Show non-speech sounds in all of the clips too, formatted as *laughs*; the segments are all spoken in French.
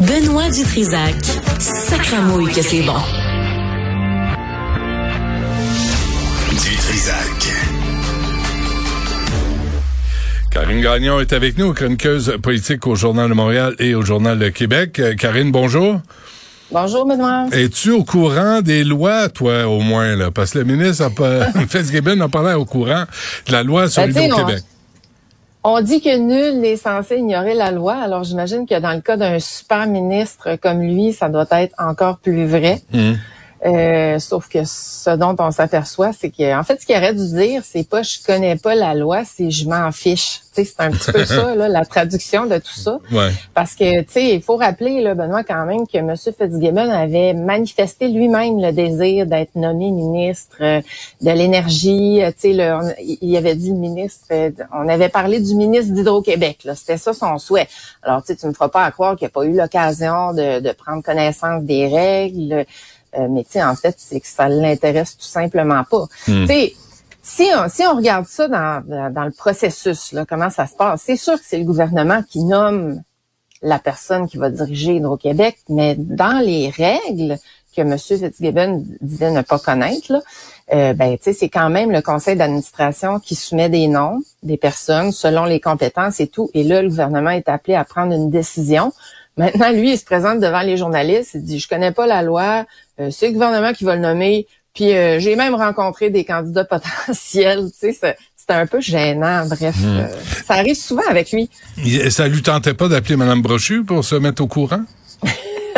Benoît Dutrisac. Sacramouille que c'est bon. Dutrisac. Karine Gagnon est avec nous, chroniqueuse politique au Journal de Montréal et au Journal de Québec. Euh, Karine, bonjour. Bonjour, Benoît. Es-tu au courant des lois, toi, au moins, là? Parce que le ministre a pas, *laughs* Fitzgibbon au courant de la loi sur Ben, sais, l'Hydro-Québec. On dit que nul n'est censé ignorer la loi, alors j'imagine que dans le cas d'un super ministre comme lui, ça doit être encore plus vrai. Hum. Euh, sauf que ce dont on s'aperçoit, c'est que en fait, ce qu'il aurait dû dire, c'est pas je connais pas la loi, c'est je m'en fiche. Tu sais, c'est un petit peu ça, là, la traduction de tout ça. Ouais. Parce que, tu sais, il faut rappeler, là, Benoît, quand même, que M. Fitzgibbon avait manifesté lui-même le désir d'être nommé ministre euh, de l'énergie. Euh, Tu sais, il avait dit ministre, euh, on avait parlé du ministre d'Hydro-Québec. C'était ça son souhait. Alors, tu sais, tu me feras pas à croire qu'il n'a pas eu l'occasion de, de prendre connaissance des règles. Euh, mais, tu sais, en fait, c'est que ça l'intéresse tout simplement pas. Tu sais, si on, si on regarde ça dans, dans, le processus, là, comment ça se passe, c'est sûr que c'est le gouvernement qui nomme la personne qui va diriger Hydro-Québec, mais dans les règles que M. Fitzgibbon disait ne pas connaître, là, euh, ben, c'est quand même le conseil d'administration qui soumet des noms des personnes selon les compétences et tout. Et là, le gouvernement est appelé à prendre une décision. Maintenant, lui, il se présente devant les journalistes, il dit, je connais pas la loi, euh, c'est le gouvernement qui va le nommer, puis euh, j'ai même rencontré des candidats *laughs* potentiels, tu sais, c'est- c'était un peu gênant, bref. euh, ça arrive souvent avec lui. Ça lui tentait pas d'appeler Mme Brochu pour se mettre au courant?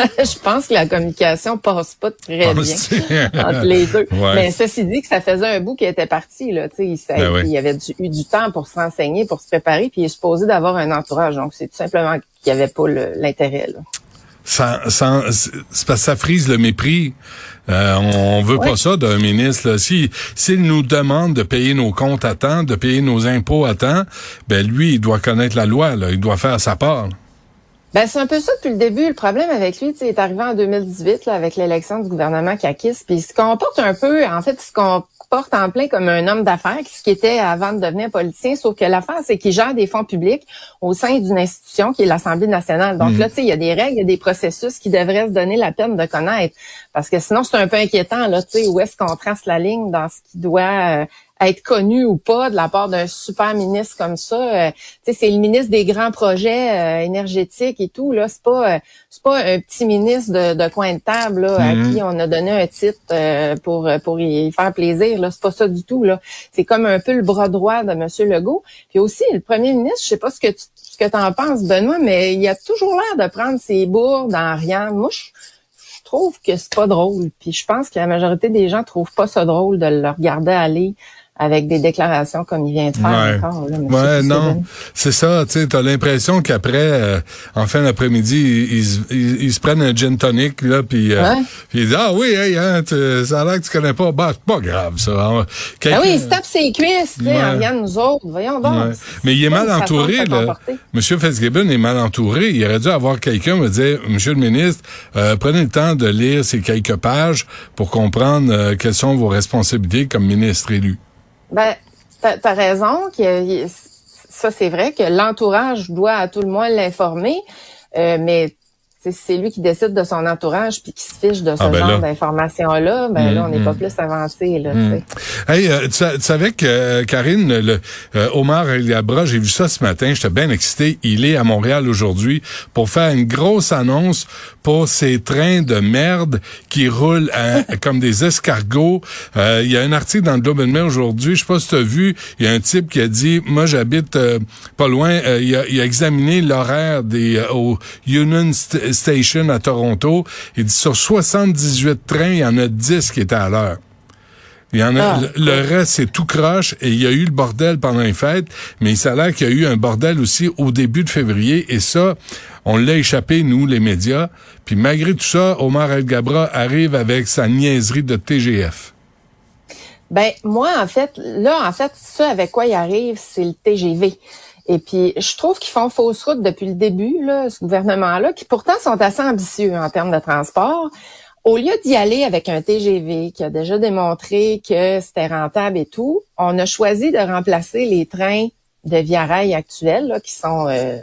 *laughs* je pense que la communication passe pas très bien Penses-tu? *laughs* entre les deux. Ouais. Mais ceci dit que ça faisait un bout qui était parti là, tu sais, il, ça- Ben oui. il avait du- eu du temps pour se renseigner, pour se préparer, puis il est supposé d'avoir un entourage. Donc c'est tout simplement qu'il n'y avait pas l'intérêt. parce que ça frise le mépris. Euh, on veut pas ça d'un ministre. Là. Si s'il nous demande de payer nos comptes à temps, de payer nos impôts à temps, ben lui, il doit connaître la loi. Là. Il doit faire sa part. là. Ben, c'est un peu ça depuis le début. Le problème avec lui, tu sais, il est arrivé en 2018 là, avec l'élection du gouvernement Kakis, puis il se comporte un peu, en fait, il se comporte en plein comme un homme d'affaires, ce qui était avant de devenir politicien, sauf que l'affaire, c'est qu'il gère des fonds publics au sein d'une institution qui est l'Assemblée nationale. Donc là, tu sais, il y a des règles, il y a des processus qui devraient se donner la peine de connaître, parce que sinon, c'est un peu inquiétant, là, tu sais, où est-ce qu'on trace la ligne dans ce qui doit... euh, être connu ou pas de la part d'un super ministre comme ça. Euh, tu sais, c'est le ministre des grands projets euh, énergétiques et tout. Là, c'est pas, euh, c'est pas un petit ministre de, de coin de table là, à qui on a donné un titre euh, pour pour y faire plaisir. Là, c'est pas ça du tout. Là, c'est comme un peu le bras droit de Monsieur Legault. Puis aussi le premier ministre, je sais pas ce que tu, ce que t'en penses, Benoît, mais il a toujours l'air de prendre ses bourdes en rien. Moi, je, je trouve que c'est pas drôle. Puis je pense que la majorité des gens trouvent pas ça drôle de le regarder aller avec des déclarations comme il vient de faire Ouais. encore. Là. Ouais, non, c'est ça. Tu sais, t'as l'impression qu'après, euh, en fin d'après-midi, ils, ils, se- ils- se prennent un gin tonic là, puis euh, Ouais. ils disent ah oui, hey, hein, tu- ça a l'air que tu connais pas. Bah, c'est pas grave ça. Ah. Quelqu'un- oui, il se tape ses cuisses, tu sais, en nous autres. Voyons donc. Mais il est mal entouré, là. Monsieur Fitzgibbon est mal entouré. Il aurait dû avoir quelqu'un me dire, Monsieur le ministre, euh, prenez le temps de lire ces quelques pages pour comprendre euh, quelles sont vos responsabilités comme ministre élu. Ben, t'as as raison. Que, ça, c'est vrai que l'entourage doit à tout le moins l'informer, euh, mais c'est lui qui décide de son entourage puis qui se fiche de ce Ah, ben genre là. d'informations-là. Ben Mm, là, on n'est mm. pas plus avancé. Là, tu sais. Hey, euh, tu, sa- tu savais que euh, Karine, le, euh, Omar El Gabra, j'ai vu ça ce matin, j'étais bien excité. Il est à Montréal aujourd'hui pour faire une grosse annonce pour ces trains de merde qui roulent à- *laughs* comme des escargots. Euh, Il y a un article dans le Globe and Mail aujourd'hui, je sais pas si tu as vu, il y a un type qui a dit, moi j'habite euh, pas loin, euh, il, a, il a examiné l'horaire des euh, au Union St- Station à Toronto. Il dit sur 78 trains, il y en a 10 qui étaient à l'heure. Il y en a, Ah. le, le reste, c'est tout croche et il y a eu le bordel pendant les fêtes, mais ça a l'air qu'il y a eu un bordel aussi au début de février et ça, on l'a échappé, nous, les médias. Puis malgré tout ça, Omar El Gabra arrive avec sa niaiserie de TGF. Ben moi, en fait, là, en fait, ça avec quoi il arrive, c'est le TGV. Et puis, je trouve qu'ils font fausse route depuis le début, là, ce gouvernement-là, qui pourtant sont assez ambitieux en termes de transport. Au lieu d'y aller avec un TGV qui a déjà démontré que c'était rentable et tout, on a choisi de remplacer les trains de Via Rail actuels, là, qui sont euh,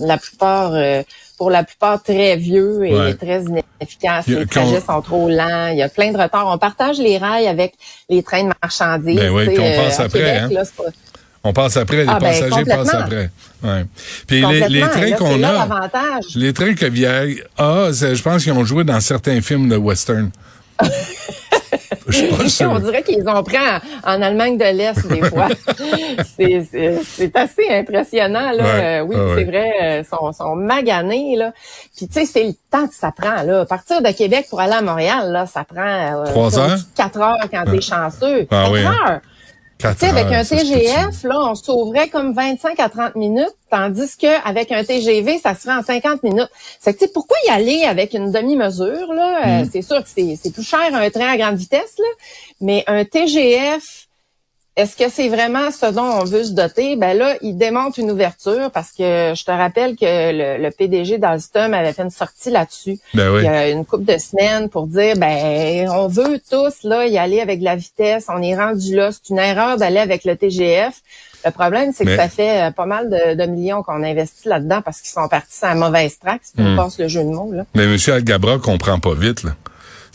la plupart euh, pour la plupart très vieux et Ouais. très inefficaces. A- Les trajets sont trop lents. Il y a plein de retards. On partage les rails avec les trains de marchandises. Ben oui, qu'on passe à après, Québec, hein. là, On passe après, les Ah, ben, passagers passent après. Ouais. Puis les, trains qu'on a, les trains que Vieille a, c'est- je pense qu'ils ont joué dans certains films de western. *laughs* Je suis pas On dirait qu'ils ont pris en, en Allemagne de l'Est des *laughs* fois. c'est, assez impressionnant là. Ouais, Euh, oui, ouais, c'est vrai, euh, sont, sont maganés là. Puis tu sais, c'est le temps que ça prend là. Partir de Québec pour aller à Montréal là, ça prend euh, Trois heures? quatre heures quand t'es chanceux? Ah Quatre oui, hein? heures? Tu sais, avec un? TGF, là, on sauverait comme 25 à 30 minutes, tandis que avec un TGV, ça se fait en 50 minutes. C'est que, tu sais, pourquoi y aller avec une demi-mesure, là? Euh, Mm. c'est sûr que c'est, c'est plus cher un train à grande vitesse, là, mais un TGF, est-ce que c'est vraiment ce dont on veut se doter? Ben là, il démontre une ouverture parce que je te rappelle que le, le PDG d'Alstom avait fait une sortie là-dessus Ben oui. il y a une couple de semaines pour dire ben on veut tous là y aller avec la vitesse, on est rendu là, c'est une erreur d'aller avec le TGF. Le problème c'est que Mais- ça fait euh, pas mal de, de millions qu'on investit là-dedans parce qu'ils sont partis sur la mauvaise track, si tu me Hmm. passes le jeu de mots là. Mais M. Algabra comprend pas vite, là.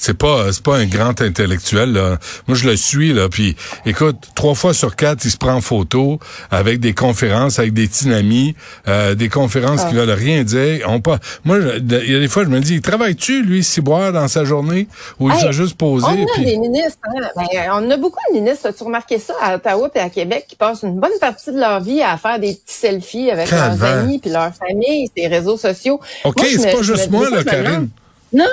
C'est pas, c'est pas un grand intellectuel, là. Moi, je le suis, là. Puis, écoute, trois fois sur quatre, il se prend en photo avec des conférences, avec des tinamis, euh, des conférences Ah. qui veulent rien dire. On pas, moi, il y a des fois, je me dis, travaille-tu, lui, boire dans sa journée? Ou il s'est juste posé? On a puis- des ministres, hein? Ben, on a beaucoup de ministres, as-tu remarqué ça, à Ottawa et à Québec, qui passent une bonne partie de leur vie à faire des petits selfies avec leurs amis puis leur famille, ces réseaux sociaux. OK, c'est pas juste moi, là, Karine. Non,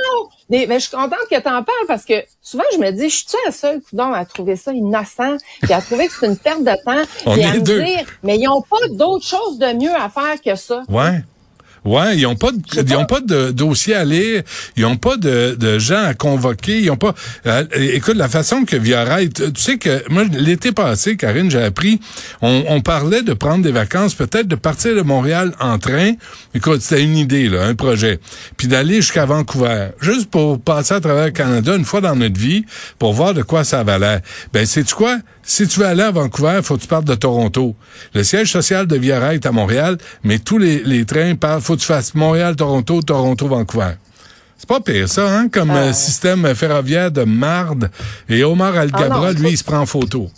mais, mais je suis contente que tu en parles parce que souvent je me dis, je suis la seule coudon à trouver ça innocent, puis à trouver que c'est une perte de temps, On puis est à me deux. dire, mais ils n'ont pas d'autre chose de mieux à faire que ça. Ouais. Ouais, ils ont pas de, ils ont pas. de dossier à lire, ils ont pas de, de gens à convoquer, ils ont pas. euh, écoute, la façon que Via Rail, tu sais que moi l'été passé, Karine, j'ai appris, on, on parlait de prendre des vacances, peut-être de partir de Montréal en train. Écoute, c'était une idée là, un projet, puis d'aller jusqu'à Vancouver, juste pour passer à travers le Canada une fois dans notre vie, pour voir de quoi ça valait. Ben, tu quoi? Si tu veux aller à Vancouver, faut que tu partes de Toronto. Le siège social de Via est à Montréal, mais tous les, les trains partent, faut que tu fasses Montréal, Toronto, Toronto, Vancouver. C'est pas pire, ça, hein, comme euh, système ferroviaire de marde. Et Omar Algabra, Ah lui, il se prend en photo.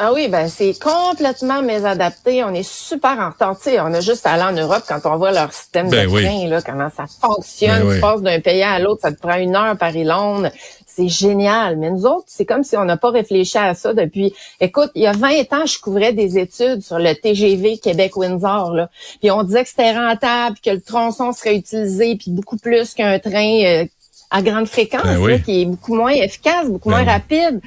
Ah oui, ben c'est complètement mésadapté. On est super en retard. Tu sais, on a juste à aller en Europe quand on voit leur système Ben de oui. train, là, comment ça fonctionne. Ben tu oui. passes d'un pays à l'autre, ça te prend une heure Paris-Londres. C'est génial. Mais nous autres, c'est comme si on n'a pas réfléchi à ça depuis. Écoute, il y a 20 ans, je couvrais des études sur le TGV Québec-Windsor. Là. Puis on disait que c'était rentable, que le tronçon serait utilisé, puis beaucoup plus qu'un train euh, à grande fréquence, Ben oui. là, qui est beaucoup moins efficace, beaucoup moins rapide.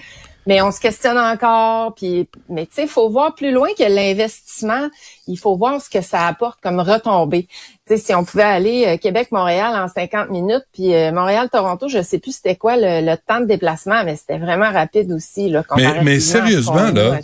Mais on se questionne encore, puis mais tu sais, il faut voir plus loin que l'investissement. Il faut voir ce que ça apporte comme retombée. Tu sais, si on pouvait aller euh, Québec-Montréal en 50 minutes, puis euh, Montréal-Toronto, je sais plus c'était quoi le, le temps de déplacement, mais c'était vraiment rapide aussi là. mais ce sérieusement, là.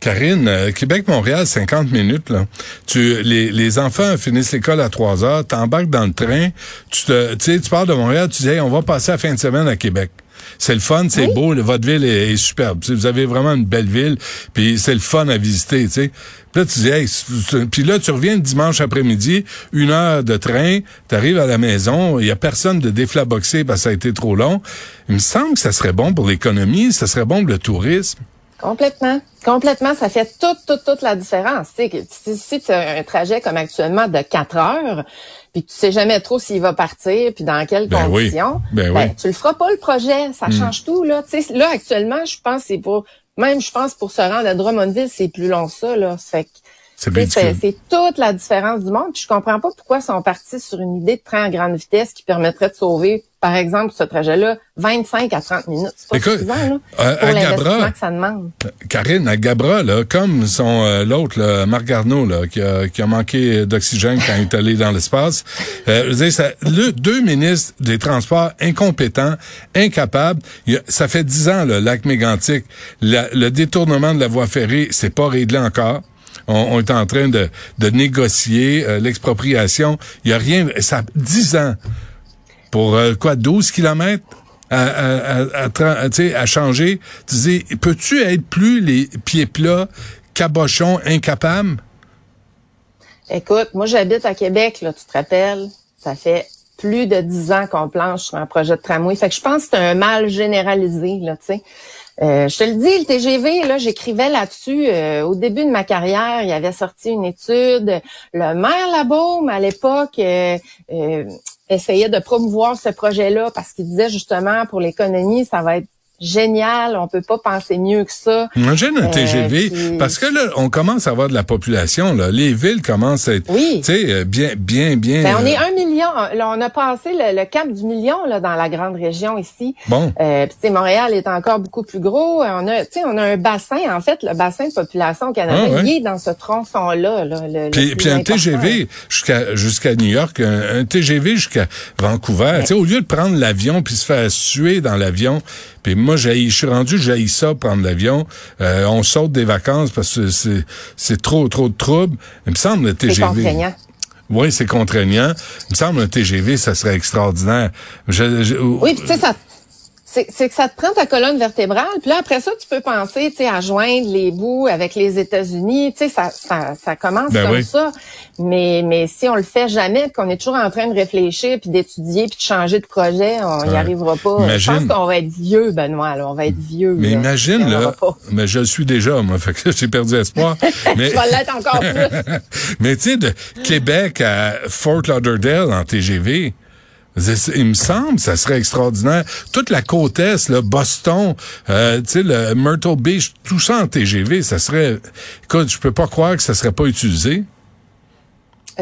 Karine, euh, Québec-Montréal, 50 minutes, là. Tu, les, les enfants finissent l'école à 3 heures, t'embarques dans le train, tu te, tu sais, tu pars de Montréal, tu dis, hey, on va passer la fin de semaine à Québec. C'est le fun, c'est beau, le- votre ville est, est superbe. Vous avez vraiment une belle ville, puis c'est le fun à visiter, tu sais. Puis là, tu dis, hey, puis là, tu reviens le dimanche après-midi, une heure de train, tu arrives à la maison, il y a personne de déflaboxé parce que ça a été trop long. Il me semble que ça serait bon pour l'économie, ça serait bon pour le tourisme. Complètement. Complètement, ça fait toute, toute, toute la différence. Si, tu as un trajet comme actuellement de 4 heures, puis tu sais jamais trop s'il va partir, puis dans quelles Ben oui. conditions, Ben oui. Hmm. tu le feras pas le projet. Ça change tout, là. Tu sais, là, actuellement, je pense que c'est pour, même je pense pour se rendre à Drummondville, c'est plus long ça, là. Fait que, C'est toute la différence du monde. Puis je comprends pas pourquoi ils sont partis sur une idée de train à grande vitesse qui permettrait de sauver, par exemple, ce trajet-là, 25 à 30 minutes. C'est pas Écoute, suffisant, là, euh, pour à l'investissement Gabra- que ça demande. Karine, à Gabra, là, comme son euh, l'autre, Marc Garneau, là, qui a, qui a manqué d'oxygène quand il est allé dans l'espace, euh, je veux dire, ça, le, deux ministres des Transports incompétents, incapables. A- ça fait dix ans, le lac mégantic, la- le détournement de la voie ferrée, c'est pas réglé encore. On, on est en train de, négocier euh, l'expropriation. Il y a rien, ça dix ans pour euh, quoi 12 kilomètres à, à, à changer. Tu dis, peux-tu être plus les pieds plats, cabochons, incapables? Écoute, moi j'habite à Québec, là, tu te rappelles? Ça fait plus de dix ans qu'on planche sur un projet de tramway. Fait que je pense que c'est un mal généralisé, là, tu sais. Euh, je te le dis, le TGV, là, j'écrivais là-dessus euh, au début de ma carrière. Il y avait sorti une étude. Le maire Labaume, à l'époque, euh, essayait de promouvoir ce projet-là parce qu'il disait justement pour l'économie, ça va être génial, on peut pas penser mieux que ça. Imagine un TGV, euh, parce que là, on commence à avoir de la population, là. Les villes commencent à être, oui. tu sais, euh, bien, bien, bien. Ben, on est un million. Là, on a passé le, cap du million là dans la grande région ici. Bon. Euh, puis, Montréal est encore beaucoup plus gros. On a, tu sais, on a un bassin. En fait, le bassin de population au Canada ah, est dans ce tronçon-là. Là, le, puis, puis un TGV jusqu'à jusqu'à New York, un, TGV jusqu'à Vancouver. Tu sais, au lieu de prendre l'avion puis se faire suer dans l'avion, puis moi, je suis rendu, j'ai ça prendre l'avion. Euh, on saute des vacances parce que c'est, c'est trop, trop de troubles. Il me semble le TGV. C'est contraignant. Oui, c'est contraignant. Il me semble un TGV, ça serait extraordinaire. oui, tu sais, ça c'est que ça te prend ta colonne vertébrale, puis là après ça tu peux penser, tu sais, à joindre les bouts avec les États-Unis, tu sais, ça, ça, ça commence ben comme ça. Mais mais si on le fait jamais, qu'on est toujours en train de réfléchir puis d'étudier puis de changer de projet, on n'y arrivera pas. Imagine. Je pense qu'on va être vieux, Benoît, là. on va être vieux. Mais imagine là, mais je le suis déjà, moi, *laughs* fait que j'ai perdu espoir. *laughs* mais tu vas l'être encore *laughs* plus. mais tu sais, de Québec à Fort Lauderdale en TGV. Il me semble, ça serait extraordinaire. Toute la côte est, le Boston, euh, tu sais, le Myrtle Beach, tout ça en TGV, ça serait. Écoute, je peux pas croire que ça serait pas utilisé.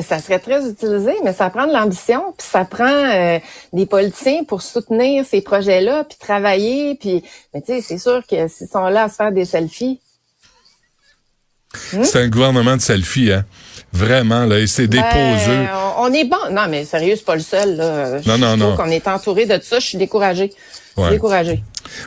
Ça serait très utilisé, mais ça prend de l'ambition, puis ça prend euh, des politiciens pour soutenir ces projets-là, puis travailler, puis mais tu sais, c'est sûr que s'ils sont là à se faire des selfies. C'est un gouvernement de selfies, hein. Vraiment, là, c'est ben, déposeux. on est bon. Non, mais sérieux, c'est pas le seul. Là. Non, non, non. qu'on est entouré de ça. Je suis découragé. Je suis découragé.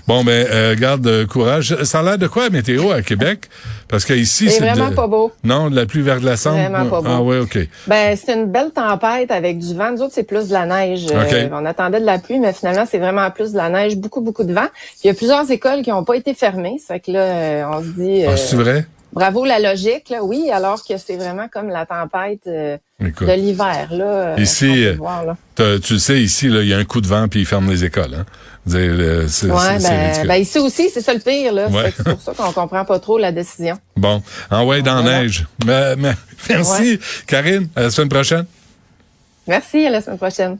Bon, mais ben, euh, garde euh, courage. Ça a l'air de quoi météo à Québec? Parce qu'ici, c'est vraiment pas beau. Non, de la pluie verglaçante. Vraiment pas beau. Ah oui, OK. Ben, c'est une belle tempête avec du vent. Nous autres, c'est plus de la neige. Euh, on attendait de la pluie, mais finalement, c'est vraiment plus de la neige, beaucoup, beaucoup de vent. il y a plusieurs écoles qui n'ont pas été fermées. Ça fait que là, on se dit... Ah, c'est vrai? Bravo la logique, là, oui, alors que c'est vraiment comme la tempête euh, de l'hiver. Là, euh, ici, euh, tu sais, ici, il y a un coup de vent puis ils ferment les écoles. Hein? C'est, ben, ben, ici aussi, c'est ça le pire. Là. C'est pour ça qu'on comprend pas trop la décision. Bon, en ouais, dans la neige. Mais, *laughs* merci, Karine. À la semaine prochaine. Merci, à la semaine prochaine.